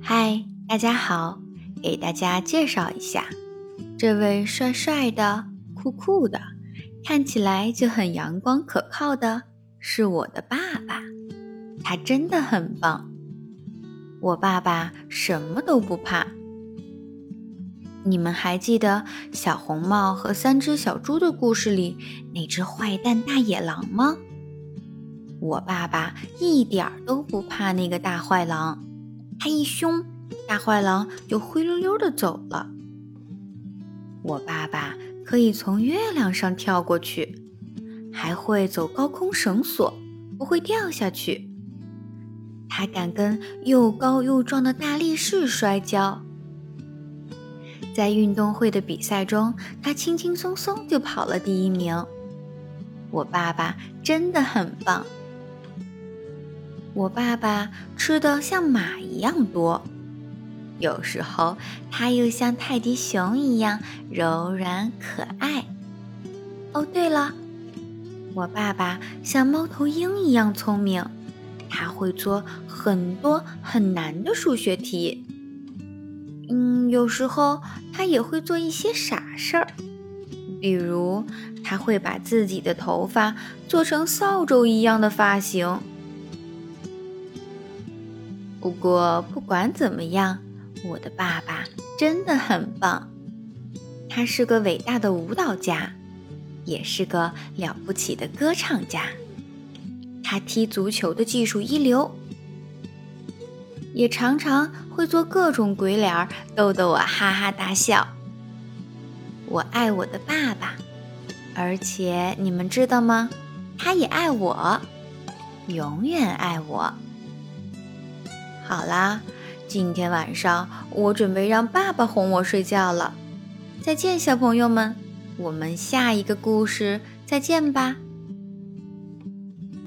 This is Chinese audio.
嗨，大家好，给大家介绍一下，这位帅帅的、酷酷的，看起来就很阳光可靠的，是我的爸爸。他真的很棒。我爸爸什么都不怕。你们还记得小红帽和三只小猪的故事里那只坏蛋大野狼吗？我爸爸一点儿都不怕那个大坏狼。他一凶，大坏狼就灰溜溜的走了。我爸爸可以从月亮上跳过去，还会走高空绳索，不会掉下去。他敢跟又高又壮的大力士摔跤，在运动会的比赛中，他轻轻松松就跑了第一名。我爸爸真的很棒。我爸爸吃的像马一样多，有时候他又像泰迪熊一样柔软可爱。哦，对了，我爸爸像猫头鹰一样聪明，他会做很多很难的数学题。嗯，有时候他也会做一些傻事儿，比如他会把自己的头发做成扫帚一样的发型。不过，不管怎么样，我的爸爸真的很棒。他是个伟大的舞蹈家，也是个了不起的歌唱家。他踢足球的技术一流，也常常会做各种鬼脸儿，逗得我哈哈大笑。我爱我的爸爸，而且你们知道吗？他也爱我，永远爱我。好啦，今天晚上我准备让爸爸哄我睡觉了。再见，小朋友们，我们下一个故事再见吧。